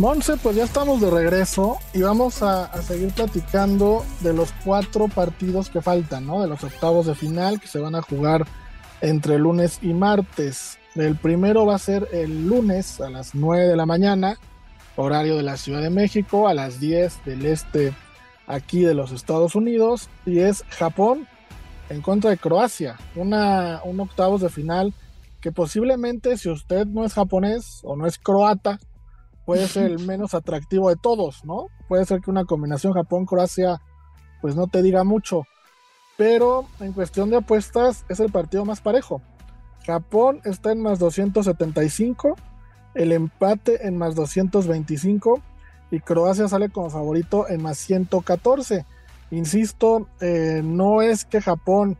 Monse, pues ya estamos de regreso y vamos a, seguir platicando de los cuatro partidos que faltan, ¿no? De los octavos de final que se van a jugar entre lunes y martes. El primero va a ser el lunes a las 9 de la mañana, horario de la Ciudad de México, a las 10 del este aquí de los Estados Unidos, y es Japón en contra de Croacia, una, un octavos de final que posiblemente si usted no es japonés o no es croata, puede ser el menos atractivo de todos, ¿no? Puede ser que una combinación Japón-Croacia pues no te diga mucho, pero en cuestión de apuestas es el partido más parejo. Japón está en más 275, el empate en más 225 y Croacia sale como favorito en más 114. Insisto, eh, no es que Japón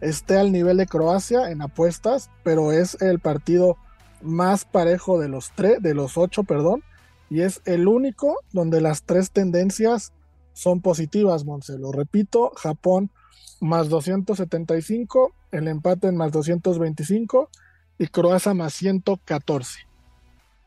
esté al nivel de Croacia en apuestas, pero es el partido más parejo de los tres, de los ocho, perdón, y es el único donde las tres tendencias son positivas, Monse. Lo repito, Japón más 275, el empate en más 225 y Croacia más 114.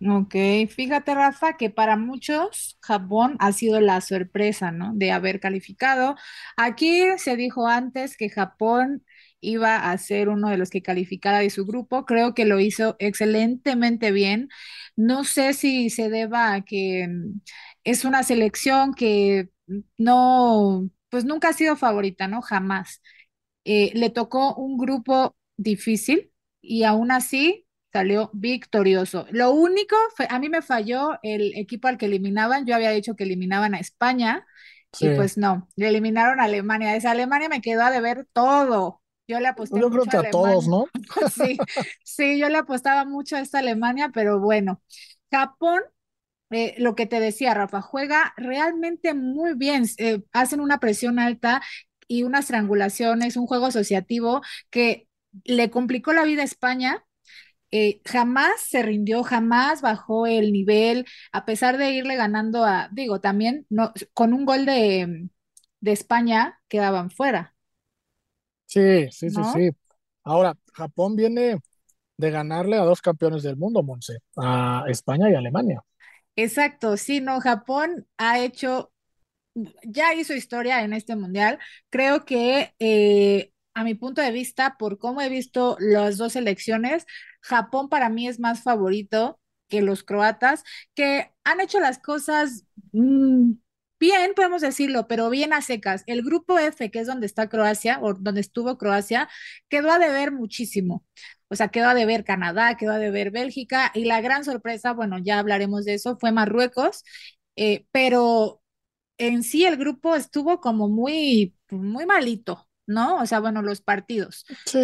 Ok, fíjate Rafa que para muchos Japón ha sido la sorpresa, ¿no? De haber calificado. Aquí se dijo antes que Japón iba a ser uno de los que calificara de su grupo. Creo que lo hizo excelentemente bien. No sé si se deba a que mm, es una selección que no, pues nunca ha sido favorita, ¿no? Jamás. Eh, le tocó un grupo difícil y aún así salió victorioso. Lo único, a mí me falló el equipo al que eliminaban. Yo había dicho que eliminaban a España y pues no, le eliminaron a Alemania. Esa Alemania me quedó a deber todo. Yo le aposté yo creo que a, todos, ¿no? sí, sí, yo le apostaba mucho a esta Alemania, pero bueno, Japón eh, lo que te decía, Rafa, juega realmente muy bien, eh, hacen una presión alta y unas triangulaciones, un juego asociativo que le complicó la vida a España. Eh, jamás se rindió, jamás bajó el nivel, a pesar de irle ganando a, digo, también no, con un gol de, de España quedaban fuera. Sí, sí, sí, sí. Ahora, Japón viene de ganarle a dos campeones del mundo, Monse, a España y Alemania. Exacto, sí, no, Japón ha hecho, ya hizo historia en este mundial. Creo que eh, a mi punto de vista, por cómo he visto las dos elecciones, Japón para mí es más favorito que los croatas, que han hecho las cosas mm, bien, podemos decirlo, pero bien a secas. El grupo F, que es donde está Croacia, o donde estuvo Croacia, quedó a deber muchísimo. O sea, quedó a deber Canadá, quedó a deber Bélgica, y la gran sorpresa, bueno, ya hablaremos de eso, fue Marruecos, eh, pero en sí el grupo estuvo como muy, muy malito, ¿no? O sea, bueno, los partidos. Sí,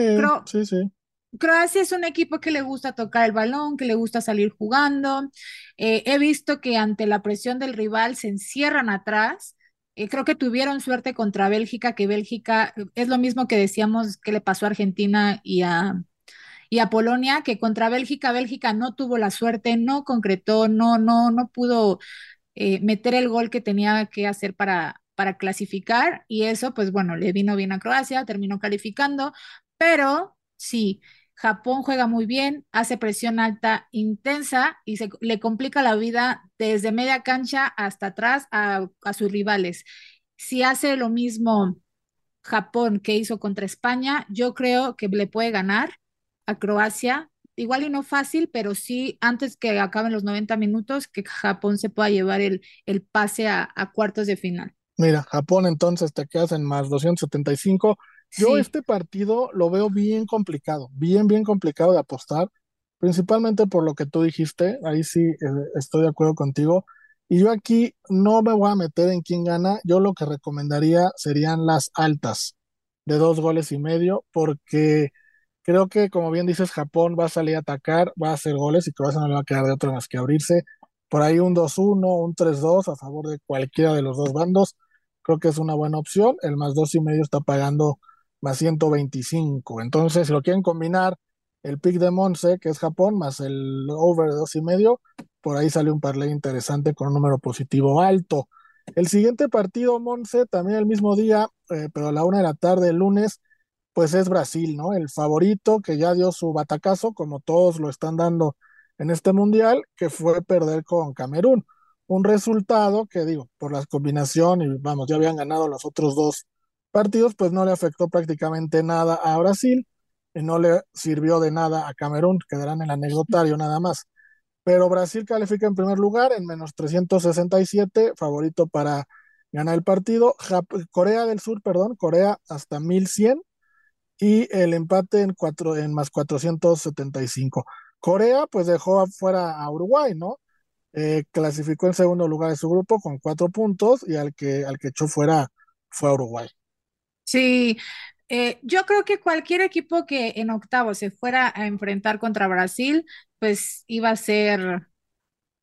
sí, sí. Croacia es un equipo que le gusta tocar el balón, que le gusta salir jugando. Eh, he visto que ante la presión del rival se encierran atrás. Eh, creo que tuvieron suerte contra Bélgica, que Bélgica es lo mismo que decíamos que le pasó a Argentina y a, y a Polonia, que contra Bélgica, Bélgica no tuvo la suerte, no concretó, no, no, no pudo eh, meter el gol que tenía que hacer para, para clasificar. Y eso, pues bueno, le vino bien a Croacia, terminó calificando, pero sí, Japón juega muy bien, hace presión alta intensa y se le complica la vida desde media cancha hasta atrás a, sus rivales. Si hace lo mismo Japón que hizo contra España, yo creo que le puede ganar a Croacia. Igual y no fácil, pero sí antes que acaben los 90 minutos, que Japón se pueda llevar el, el pase a, a cuartos de final. Mira, Japón entonces te quedas en más 275 yo este partido lo veo bien complicado, bien, bien complicado de apostar, principalmente por lo que tú dijiste, ahí sí eh, estoy de acuerdo contigo. Y yo aquí no me voy a meter en quién gana, yo lo que recomendaría serían las altas de dos goles y medio, porque creo que, como bien dices, Japón va a salir a atacar, va a hacer goles y Croacia no le va a quedar de otra más que abrirse. Por ahí un 2-1, un 3-2 a favor de cualquiera de los dos bandos, creo que es una buena opción. El más dos y medio está pagando más 125. Entonces, si lo quieren combinar, el pick de Monse, que es Japón, más el over de dos y medio, por ahí sale un parlay interesante con un número positivo alto. El siguiente partido, Monse, también el mismo día, eh, pero a la una de la tarde, el lunes, pues es Brasil, ¿no? El favorito que ya dio su batacazo, como todos lo están dando en este mundial, que fue perder con Camerún. un resultado que digo, por la combinación y vamos, ya habían ganado los otros dos partidos, pues no le afectó prácticamente nada a Brasil y no le sirvió de nada a Camerún, quedarán en el anecdotario nada más. Pero Brasil califica en primer lugar en menos 367, favorito para ganar el partido. Corea del Sur, perdón, Corea hasta 1100 y el empate en, cuatro, en más 475. Corea pues dejó afuera a Uruguay, ¿no? Eh, clasificó en segundo lugar de su grupo con cuatro puntos y al que, al que echó fuera fue a Uruguay. Sí, eh, yo creo que cualquier equipo que en octavo se fuera a enfrentar contra Brasil, pues iba a ser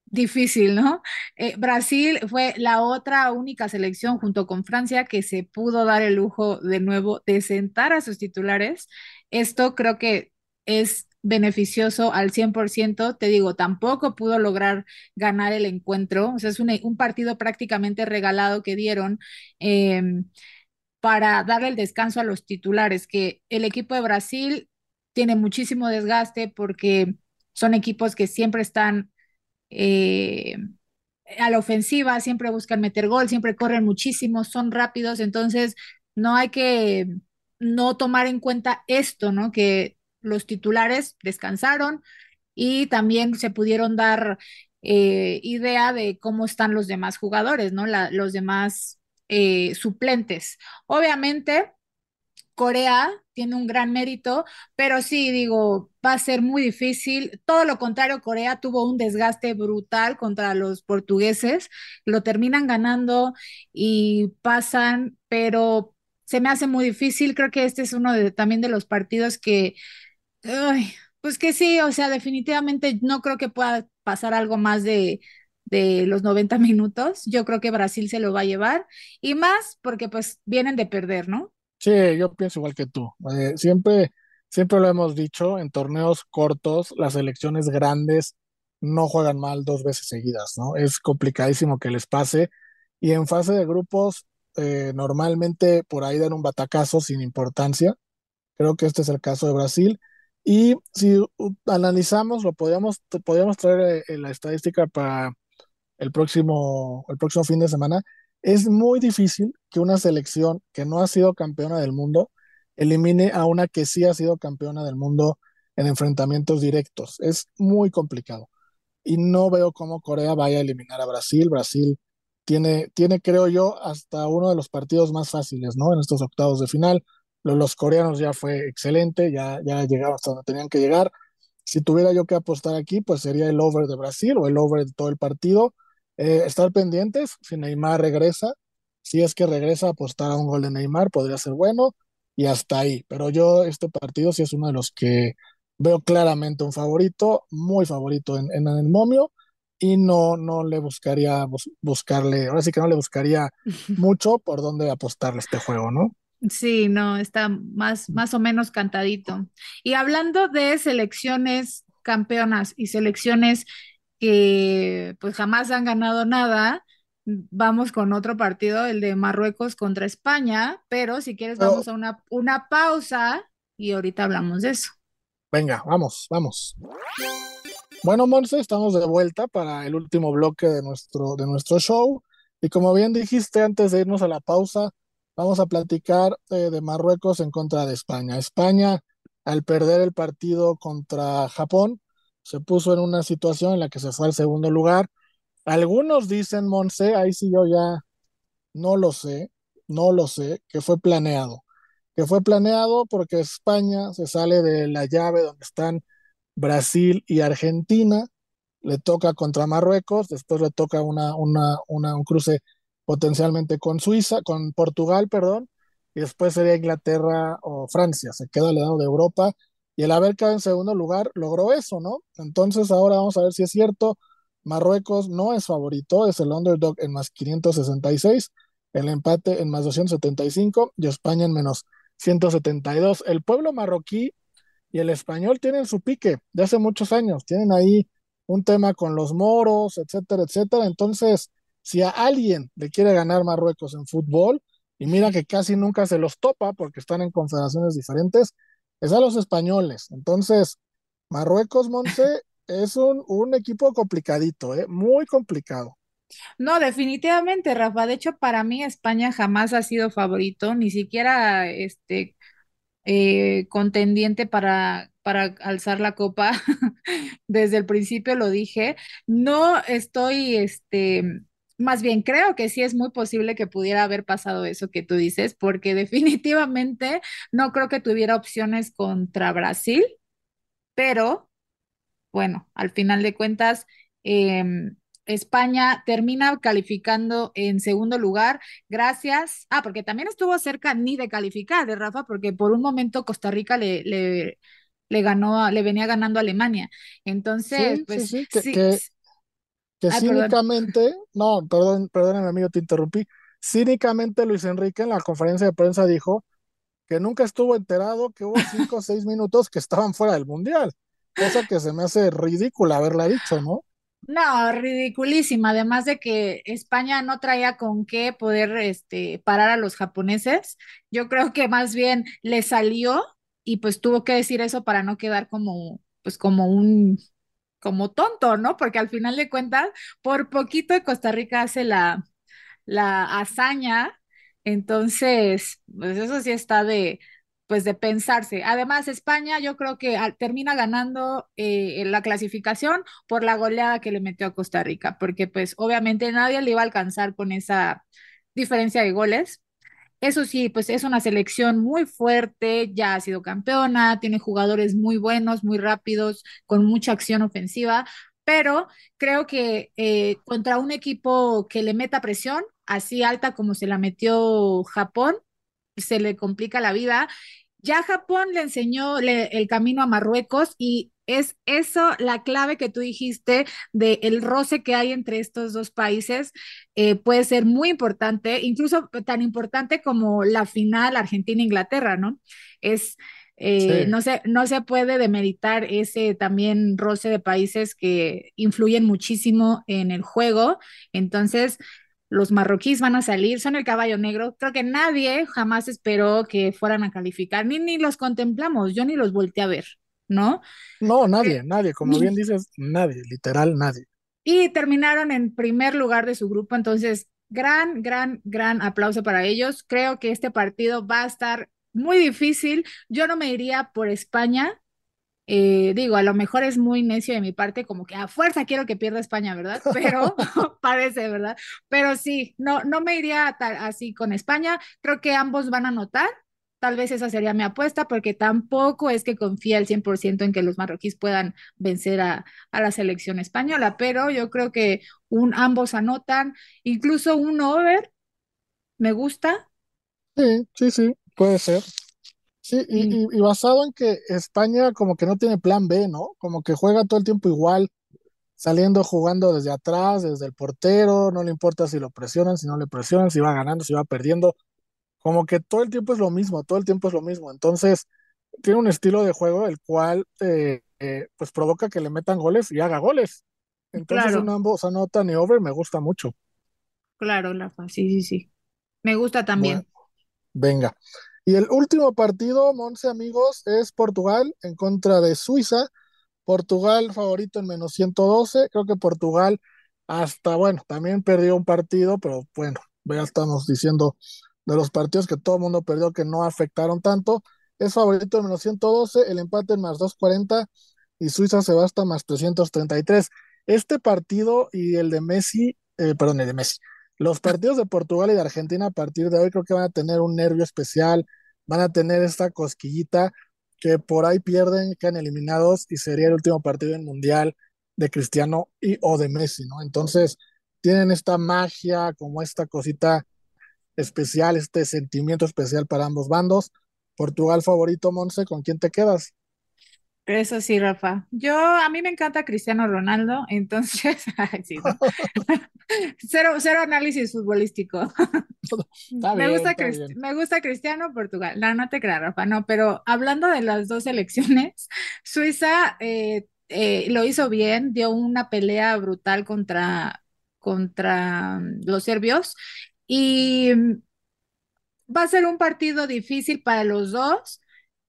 difícil, ¿no? Eh, Brasil fue la otra única selección junto con Francia que se pudo dar el lujo de nuevo de sentar a sus titulares. Esto creo que es beneficioso al 100%, te digo, tampoco pudo lograr ganar el encuentro, o sea, es un, partido prácticamente regalado que dieron eh, para darle el descanso a los titulares, que el equipo de Brasil tiene muchísimo desgaste porque son equipos que siempre están eh, a la ofensiva, siempre buscan meter gol, siempre corren muchísimo, son rápidos, entonces no hay que no tomar en cuenta esto, ¿no? Que los titulares descansaron y también se pudieron dar eh, idea de cómo están los demás jugadores, ¿no? los demás eh, suplentes. Obviamente, Corea tiene un gran mérito, pero sí, digo, va a ser muy difícil. Todo lo contrario, Corea tuvo un desgaste brutal contra los portugueses, lo terminan ganando y pasan, pero se me hace muy difícil. Creo que este es uno de, también de los partidos que pues que sí, o sea, definitivamente no creo que pueda pasar algo más de, de los 90 minutos. Yo creo que Brasil se lo va a llevar y más porque pues vienen de perder, ¿no? Sí, yo pienso igual que tú. Eh, siempre, siempre lo hemos dicho, en torneos cortos, las selecciones grandes no juegan mal dos veces seguidas, ¿no? Es complicadísimo que les pase. Y en fase de grupos, eh, normalmente por ahí dan un batacazo sin importancia. Creo que este es el caso de Brasil. Y si analizamos, lo podríamos, podríamos traer eh, la estadística para el próximo, el próximo fin de semana. Es muy difícil que una selección que no ha sido campeona del mundo elimine a una que sí ha sido campeona del mundo en enfrentamientos directos. Es muy complicado. Y no veo cómo Corea vaya a eliminar a Brasil. Brasil tiene, tiene, creo yo, hasta uno de los partidos más fáciles, ¿no? En estos octavos de final los coreanos ya fue excelente, ya, ya llegaron hasta donde tenían que llegar. Si tuviera yo que apostar aquí, pues sería el over de Brasil o el over de todo el partido. Eh, estar pendientes, si Neymar regresa, si es que regresa, apostar a un gol de Neymar podría ser bueno y hasta ahí. Pero yo este partido sí es uno de los que veo claramente un favorito, muy favorito en, en el momio y no, no le buscaría buscarle, ahora sí que no le buscaría mucho por dónde apostarle este juego, ¿no? Sí, no, está más, más o menos cantadito. Y hablando de selecciones campeonas y selecciones que pues jamás han ganado nada, vamos con otro partido, el de Marruecos contra España, pero si quieres vamos a una, una pausa y ahorita hablamos de eso. Venga, vamos, vamos. Bueno, Monse, estamos de vuelta para el último bloque de nuestro, de nuestro show. Y como bien dijiste antes de irnos a la pausa, Vamos a platicar eh, de Marruecos en contra de España. España, al perder el partido contra Japón, se puso en una situación en la que se fue al segundo lugar. Algunos dicen, Monse, ahí sí yo ya no lo sé, no lo sé, que fue planeado. Que fue planeado porque España se sale de la llave donde están Brasil y Argentina, le toca contra Marruecos, después le toca una, una, una, un cruce potencialmente con Suiza, con Portugal, perdón, y después sería Inglaterra o Francia, se queda al lado de Europa, y el haber en segundo lugar logró eso, ¿no? Entonces ahora vamos a ver si es cierto, Marruecos no es favorito, es el underdog en más 566, el empate en más 275 y España en menos 172. El pueblo marroquí y el español tienen su pique de hace muchos años, tienen ahí un tema con los moros, etcétera, etcétera, entonces si a alguien le quiere ganar Marruecos en fútbol, y mira que casi nunca se los topa porque están en confederaciones diferentes, es a los españoles. Entonces, Marruecos, Monse, es un, un, equipo complicadito, ¿eh? muy complicado. No, definitivamente, Rafa. De hecho, para mí España jamás ha sido favorito, ni siquiera este eh, contendiente para, para alzar la copa. Desde el principio lo dije. No estoy, este, más bien creo que sí es muy posible que pudiera haber pasado eso que tú dices, porque definitivamente no creo que tuviera opciones contra Brasil, pero bueno, al final de cuentas, em, España termina calificando en segundo lugar gracias, ah, porque también estuvo cerca ni de calificar, de Rafa, porque por un momento Costa Rica le, le, le ganó, le venía ganando a Alemania. Entonces, Sí, pues sí, que, sí, que, que ay, perdón. cínicamente, no, perdón, perdón, amigo, te interrumpí. Cínicamente Luis Enrique en la conferencia de prensa dijo que nunca estuvo enterado que hubo cinco o seis minutos que estaban fuera del mundial, cosa que se me hace ridícula haberla dicho, ¿no? No, ridiculísima. Además de que España no traía con qué poder este, parar a los japoneses. Yo creo que más bien le salió y pues tuvo que decir eso para no quedar como, pues como un, como tonto, ¿no? Porque al final de cuentas, por poquito Costa Rica hace la, la hazaña. Entonces, pues eso sí está de, pues de pensarse. Además, España yo creo que al- termina ganando eh, la clasificación por la goleada que le metió a Costa Rica, porque pues obviamente nadie le iba a alcanzar con esa diferencia de goles. Eso sí, pues es una selección muy fuerte, ya ha sido campeona, tiene jugadores muy buenos, muy rápidos, con mucha acción ofensiva, pero creo que eh, contra un equipo que le meta presión, así alta como se la metió Japón, se le complica la vida. Ya Japón le enseñó le- el camino a Marruecos y es eso la clave que tú dijiste de el roce que hay entre estos dos países eh, puede ser muy importante, incluso tan importante como la final Argentina-Inglaterra, ¿no? Es, eh, Sí. no se, no se puede demeritar ese también roce de países que influyen muchísimo en el juego. Entonces, los marroquíes van a salir, son el caballo negro. Creo que nadie jamás esperó que fueran a calificar, ni, ni los contemplamos, yo ni los volteé a ver, ¿no? No, Eh, nadie, nadie, como bien dices, nadie, literal nadie. y terminaron en primer lugar de su grupo. Entonces, gran, gran, gran aplauso para ellos. Creo que este partido va a estar muy difícil. Yo no me iría por España. Eh, digo, a lo mejor es muy necio de mi parte, como que a fuerza quiero que pierda España, ¿verdad? Pero parece, ¿verdad? Pero sí, no, no me iría así con España. Creo que ambos van a anotar. Tal vez esa sería mi apuesta, porque tampoco es que confíe al 100% en que los marroquíes puedan vencer a, a la selección española, pero yo creo que un, ambos anotan, incluso un over, me gusta. Sí, sí, sí, puede ser. Sí, y, Y y, y basado en que España como que no tiene plan B, ¿no? Como que juega todo el tiempo igual, saliendo jugando desde atrás, desde el portero, no le importa si lo presionan, si no le presionan, si va ganando, si va perdiendo, como que todo el tiempo es lo mismo, todo el tiempo es lo mismo. Entonces, tiene un estilo de juego el cual eh, eh, pues provoca que le metan goles y haga goles. Entonces, un claro, ambos anotan y over me gusta mucho. claro, Lafa, sí, sí, sí. Me gusta Bueno, también. venga. Y el último partido, Monse amigos, es Portugal en contra de Suiza. Portugal favorito en menos 112. Creo que Portugal hasta, bueno, también perdió un partido, pero bueno, ya estamos diciendo de los partidos que todo el mundo perdió que no afectaron tanto. Es favorito en menos 112, el empate en más 240 y Suiza se va hasta más 333. Este partido y el de Messi, eh, perdón, el de Messi. Los partidos de Portugal y de Argentina a partir de hoy creo que van a tener un nervio especial, van a tener esta cosquillita que por ahí pierden, quedan eliminados y sería el último partido en Mundial de Cristiano y o de Messi, ¿no? Entonces tienen esta magia, como esta cosita especial, este sentimiento especial para ambos bandos. Portugal favorito, Monse, ¿con quién te quedas? Eso sí, Rafa. Yo, a mí me encanta Cristiano Ronaldo, entonces, ay, sí, ¿no? Cero, cero análisis futbolístico. Está Me bien, gusta, está bien. me gusta Cristiano Portugal. No, no te creas, Rafa, no, pero hablando de las dos selecciones, Suiza eh, eh, lo hizo bien, dio una pelea brutal contra, contra mm, los serbios y mm, va a ser un partido difícil para los dos.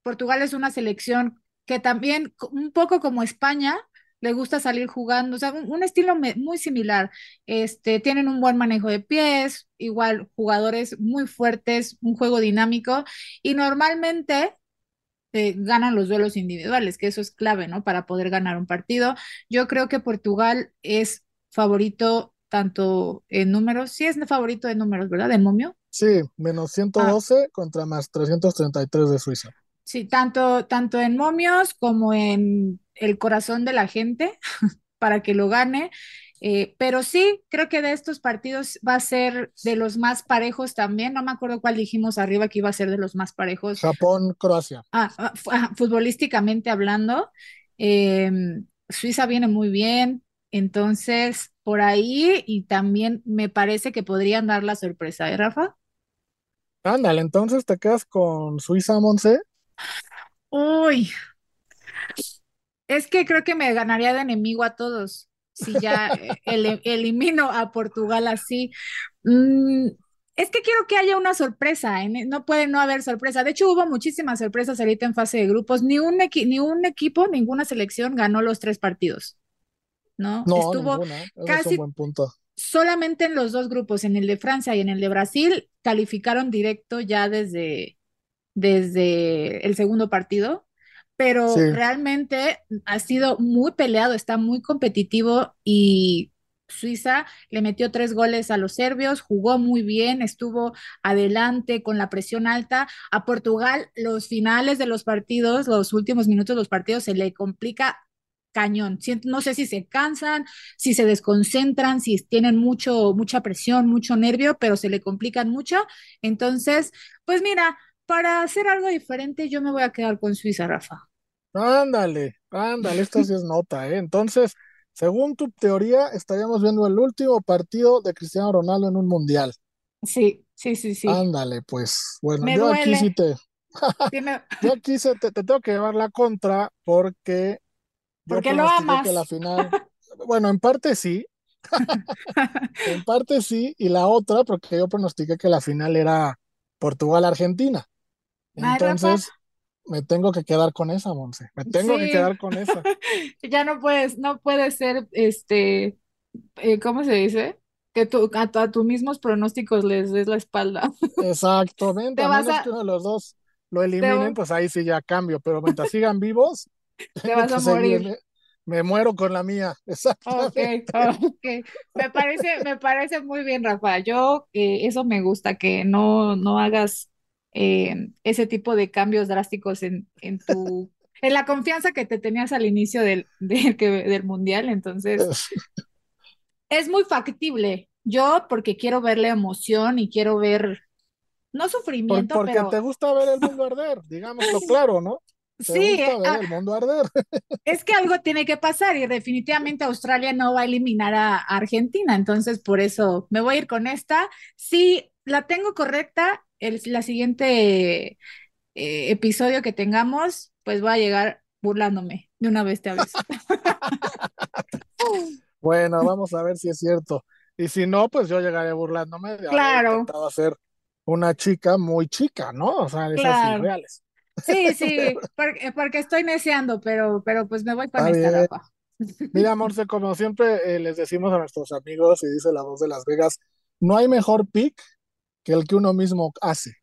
Portugal es una selección que también, un poco como España, le gusta salir jugando, o sea, un, estilo muy similar. Este, tienen un buen manejo de pies, igual jugadores muy fuertes, un juego dinámico y normalmente eh, ganan los duelos individuales, que eso es clave, ¿no? Para poder ganar un partido. Yo creo que Portugal es favorito tanto en números, sí es favorito de números, ¿verdad? ¿De momio? Sí, menos 112 ah. contra más 333 de Suiza. Sí, tanto, tanto en momios como en el corazón de la gente para que lo gane. Eh, pero sí, creo que de estos partidos va a ser de los más parejos también. No me acuerdo cuál dijimos arriba que iba a ser de los más parejos. Japón, Croacia. Ah, ah, ah futbolísticamente hablando, em, Suiza viene muy bien. Entonces, por ahí, y también me parece que podrían dar la sorpresa, ¿eh, Rafa? Ándale, entonces te quedas con Suiza, Monse. Uy, es que creo que me ganaría de enemigo a todos si ya eh, elimino a Portugal así. Mm, es que quiero que haya una sorpresa, no puede no haber sorpresa. De hecho, hubo muchísimas sorpresas ahorita en fase de grupos. Ni un, ni un equipo, ninguna selección ganó los tres partidos. ¿No? No, Estuvo casi solamente en los dos grupos, en el de Francia y en el de Brasil, calificaron directo ya desde, desde el segundo partido pero realmente ha sido muy peleado, está muy competitivo y Suiza le metió tres goles a los serbios, jugó muy bien, estuvo adelante con la presión alta. A Portugal, los finales de los partidos, los últimos minutos de los partidos, se le complica cañón. No sé si se cansan, si se desconcentran, si tienen mucho, mucha presión, mucho nervio, pero se le complican mucho. Entonces, pues mira, para hacer algo diferente, yo me voy a quedar con Suiza, Rafa. Ándale, ándale, esto sí es nota, ¿eh? Entonces, según tu teoría, estaríamos viendo el último partido de Cristiano Ronaldo en un mundial. Sí, sí, sí, sí. Ándale, pues, bueno, yo aquí sí te, yo aquí te, tengo que llevar la contra porque yo porque lo amas. que la final, bueno, en parte sí, en parte sí, y la otra porque yo pronostiqué que la final era Portugal-Argentina. Entonces, me tengo que quedar con esa, Monse. Me tengo que quedar con esa. ya no puedes, no puede ser, este, eh, ¿cómo se dice? Que tú, a, tus mismos pronósticos les des la espalda. Exactamente, a menos que uno de los dos lo eliminen, pues ahí sí ya cambio, pero mientras sigan vivos, te vas a morir. Me, muero con la mía, exactamente. Okay, Me parece, me parece muy bien, Rafa. Yo, eh, eso me gusta, que no, no hagas eh, ese tipo de cambios drásticos en, en tu en la confianza que te tenías al inicio del, del mundial, entonces es muy factible. Yo porque quiero verle emoción y quiero ver, no sufrimiento, porque te gusta ver el mundo arder, digámoslo claro, ¿no? sí, gusta ver ah, el mundo arder. Es que algo tiene que pasar y definitivamente Australia no va a eliminar a Argentina, entonces por eso me voy a ir con esta. Si la tengo correcta, el la siguiente eh, episodio que tengamos, pues voy a llegar burlándome de una vez te aviso. bueno, vamos a ver si es cierto. Y si no, pues yo llegaré burlándome de claro. haber intentado ser una chica muy chica, ¿no? O sea, esas irreales. Sí, sí, porque, estoy neceando, pero, pero pues me voy con esta ropa. Mira, Morse, como siempre eh, les decimos a nuestros amigos y dice la voz de Las Vegas, no hay mejor pick que el que uno mismo hace,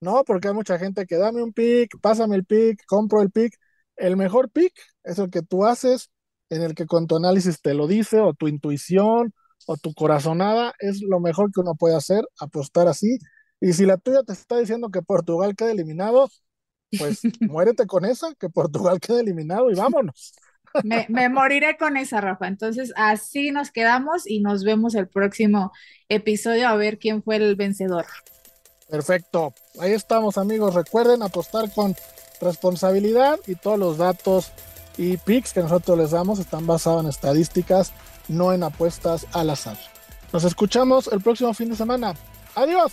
¿no? Porque hay mucha gente que dame un pick, pásame el pick, compro el pick. El mejor pick es el que tú haces, en el que con tu análisis te lo dice, o tu intuición, o tu corazonada, es lo mejor que uno puede hacer, apostar así. Y si la tuya te está diciendo que Portugal queda eliminado, pues muérete con esa, que Portugal queda eliminado y vámonos. Me, moriré con esa, Rafa. Entonces, así nos quedamos y nos vemos el próximo episodio a ver quién fue el vencedor. Perfecto. Ahí estamos, amigos. Recuerden apostar con responsabilidad y todos los datos y picks que nosotros les damos están basados en estadísticas, no en apuestas al azar. Nos escuchamos el próximo fin de semana. Adiós.